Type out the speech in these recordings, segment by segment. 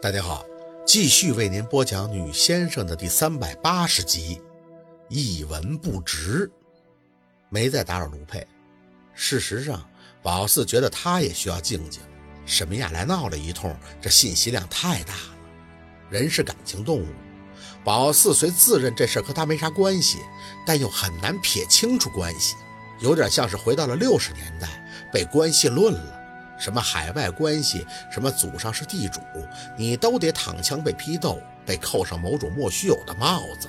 大家好，继续为您播讲《女先生》的第三百八十集。一文不值，没再打扰卢佩。事实上，宝四觉得他也需要静静。沈明雅来闹了一通，这信息量太大了。人是感情动物，宝四虽自认这事和他没啥关系，但又很难撇清楚关系，有点像是回到了六十年代，被关系论了。什么海外关系，什么祖上是地主，你都得躺枪被批斗，被扣上某种莫须有的帽子。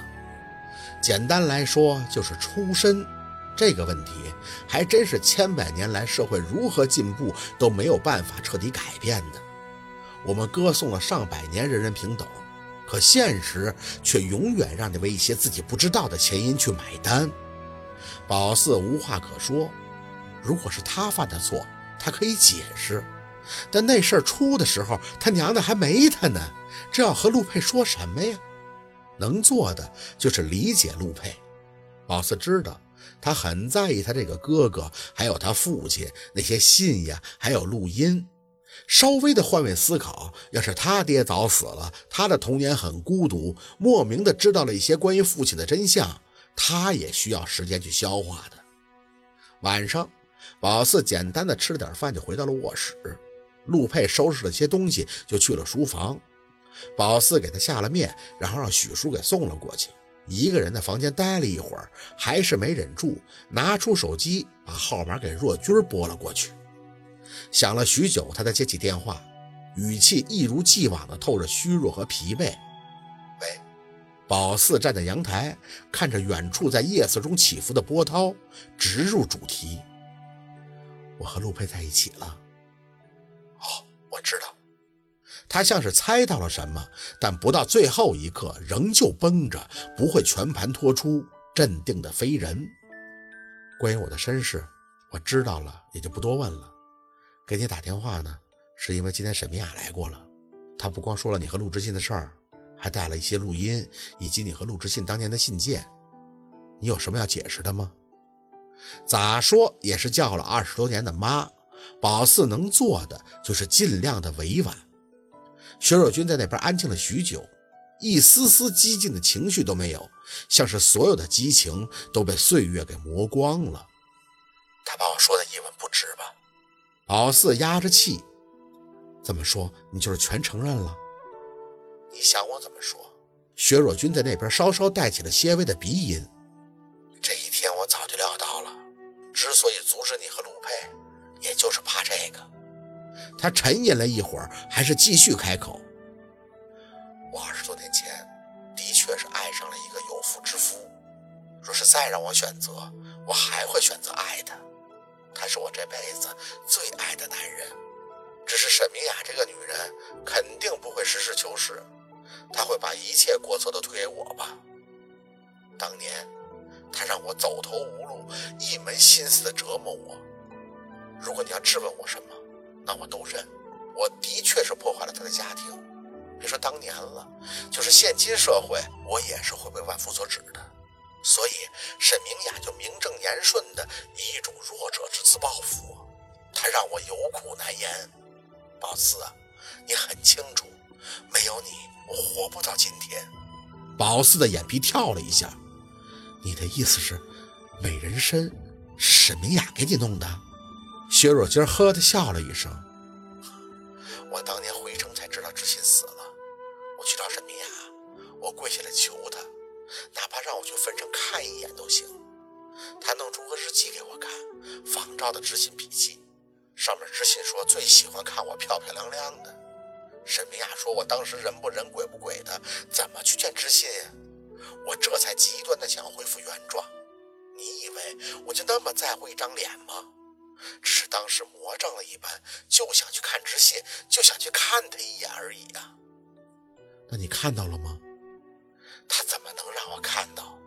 简单来说，就是出身。这个问题还真是千百年来社会如何进步都没有办法彻底改变的。我们歌颂了上百年人人平等，可现实却永远让你为一些自己不知道的前因去买单。宝四无话可说。如果是他犯的错，他可以解释，但那事儿出的时候，他娘的还没他呢，这要和陆佩说什么呀？能做的就是理解陆佩。宝四知道他很在意他这个哥哥，还有他父亲那些信呀，还有录音。稍微的换位思考，要是他爹早死了，他的童年很孤独，莫名的知道了一些关于父亲的真相，他也需要时间去消化的。晚上。宝四简单的吃了点饭，就回到了卧室。陆佩收拾了些东西，就去了书房。宝四给他下了面，然后让许叔给送了过去。一个人在房间待了一会儿，还是没忍住，拿出手机把号码给若君拨了过去。想了许久，他才接起电话，语气一如既往的透着虚弱和疲惫。喂，宝四站在阳台，看着远处在夜色中起伏的波涛，直入主题。我和陆佩在一起了。哦，我知道。他像是猜到了什么，但不到最后一刻，仍旧绷着，不会全盘托出，镇定的非人。关于我的身世，我知道了，也就不多问了。给你打电话呢，是因为今天沈明雅来过了。她不光说了你和陆之信的事儿，还带了一些录音，以及你和陆之信当年的信件。你有什么要解释的吗？咋说也是叫了二十多年的妈，宝四能做的就是尽量的委婉。薛若君在那边安静了许久，一丝丝激进的情绪都没有，像是所有的激情都被岁月给磨光了。他把我说的一文不值吧？宝四压着气，这么说你就是全承认了？你想我怎么说？薛若君在那边稍稍带起了些微的鼻音。之所以阻止你和陆佩，也就是怕这个。他沉吟了一会儿，还是继续开口：“我二十多年前的确是爱上了一个有妇之夫。若是再让我选择，我还会选择爱他。他是我这辈子最爱的男人。只是沈明雅这个女人肯定不会实事求是，她会把一切过错都推给我吧。当年。”他让我走投无路，一门心思的折磨我。如果你要质问我什么，那我都认。我的确是破坏了他的家庭，别说当年了，就是现今社会，我也是会被万夫所指的。所以沈明雅就名正言顺的以一种弱者之姿报复我，他让我有苦难言。宝四，你很清楚，没有你，我活不到今天。宝四的眼皮跳了一下。你的意思是，美人参是沈明雅给你弄的？薛若君呵的笑了一声。我当年回城才知道知信死了，我去找沈明雅，我跪下来求她，哪怕让我去坟上看一眼都行。她弄出个日记给我看，仿照的知信笔记，上面知信说最喜欢看我漂漂亮亮的。沈明雅说我当时人不人鬼不鬼的，怎么去见知信呀？我这才极端的想恢复原状，你以为我就那么在乎一张脸吗？只是当时魔怔了一般，就想去看知信，就想去看他一眼而已啊。那你看到了吗？他怎么能让我看到？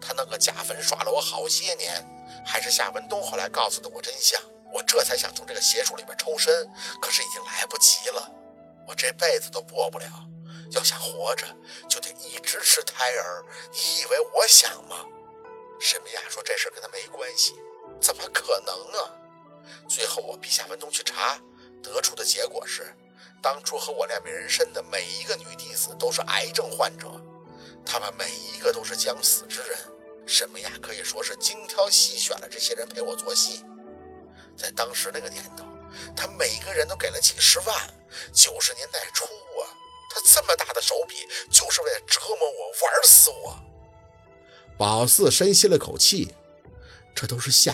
他那个假坟耍了我好些年，还是夏文东后来告诉的我真相，我这才想从这个邪术里边抽身，可是已经来不及了，我这辈子都过不了。要想活着，就得一直吃胎儿。你以为我想吗？沈明雅说这事跟他没关系，怎么可能啊？最后我逼夏文东去查，得出的结果是，当初和我练美人参的每一个女弟子都是癌症患者，她们每一个都是将死之人。沈美雅可以说是精挑细选了这些人陪我做戏。在当时那个年头，他每个人都给了几十万。九十年代初啊，他这么大的手笔，就是为了折磨我、玩死我。宝四深吸了口气，这都是夏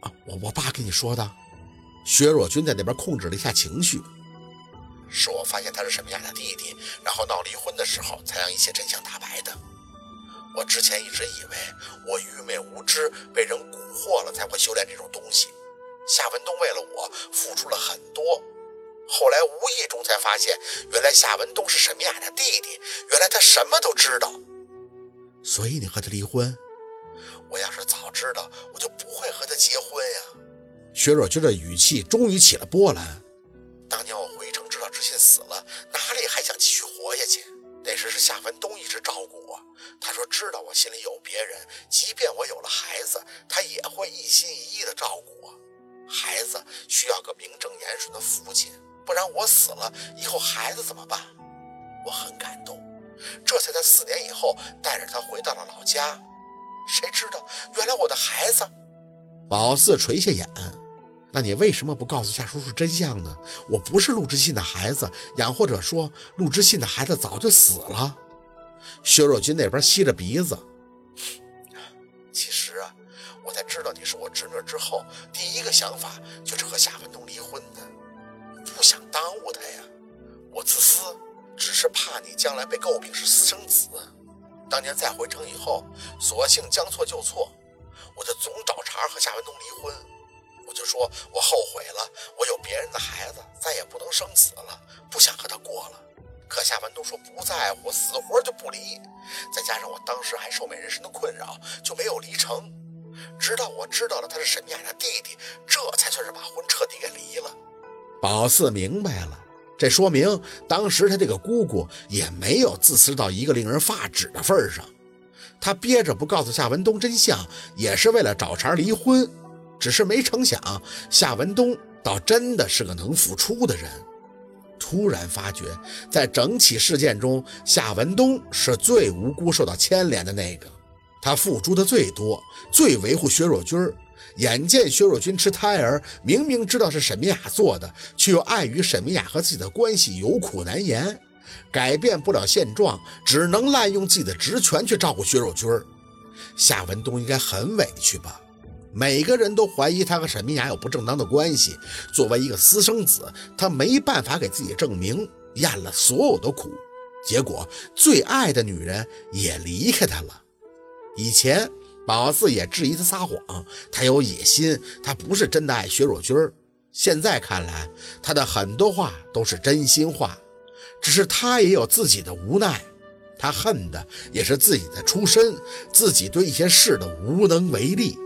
啊，我我爸跟你说的。薛若君在那边控制了一下情绪。是我发现他是沈美雅的弟弟，然后闹离婚的时候，才让一切真相大白的。我之前一直以为我愚昧无知，被人蛊惑了，才会修炼这种东西。夏文东为了我付出了很多，后来无意中才发现，原来夏文东是沈明雅的弟弟，原来他什么都知道。所以你和他离婚？我要是早知道，我就不会和他结婚呀。薛若君的语气终于起了波澜。当年我回城知道知信死了，哪里还想继续活下去？那时是夏文东一直照顾我，他说知道我心里有别人，即便我有了孩子，他也会一心一意的照顾我。孩子需要个名正言顺的父亲，不然我死了以后孩子怎么办？我很感动，这才在四年以后带着他回到了老家。谁知道原来我的孩子……宝四垂下眼。那你为什么不告诉夏叔叔真相呢？我不是陆之信的孩子，养或者说陆之信的孩子早就死了。薛若君那边吸着鼻子。其实啊，我在知道你是我侄女之后，第一个想法就是和夏文东离婚的，不想耽误他呀。我自私，只是怕你将来被诟病是私生子。当年再回城以后，索性将错就错，我就总找茬和夏文东离婚。我就说，我后悔了，我有别人的孩子，再也不能生子了，不想和他过了。可夏文东说不在乎，死活就不离。再加上我当时还受美人身的困扰，就没有离成。直到我知道了他是沈雅的弟弟，这才算是把婚彻底给离了。宝四明白了，这说明当时他这个姑姑也没有自私到一个令人发指的份上。他憋着不告诉夏文东真相，也是为了找茬离婚。只是没成想，夏文东倒真的是个能付出的人。突然发觉，在整起事件中，夏文东是最无辜、受到牵连的那个。他付出的最多，最维护薛若君儿。眼见薛若君吃胎儿，明明知道是沈明雅做的，却又碍于沈明雅和自己的关系有苦难言，改变不了现状，只能滥用自己的职权去照顾薛若君儿。夏文东应该很委屈吧？每个人都怀疑他和沈明雅有不正当的关系。作为一个私生子，他没办法给自己证明，咽了所有的苦，结果最爱的女人也离开他了。以前宝四也质疑他撒谎，他有野心，他不是真的爱薛若君。现在看来，他的很多话都是真心话，只是他也有自己的无奈，他恨的也是自己的出身，自己对一些事的无能为力。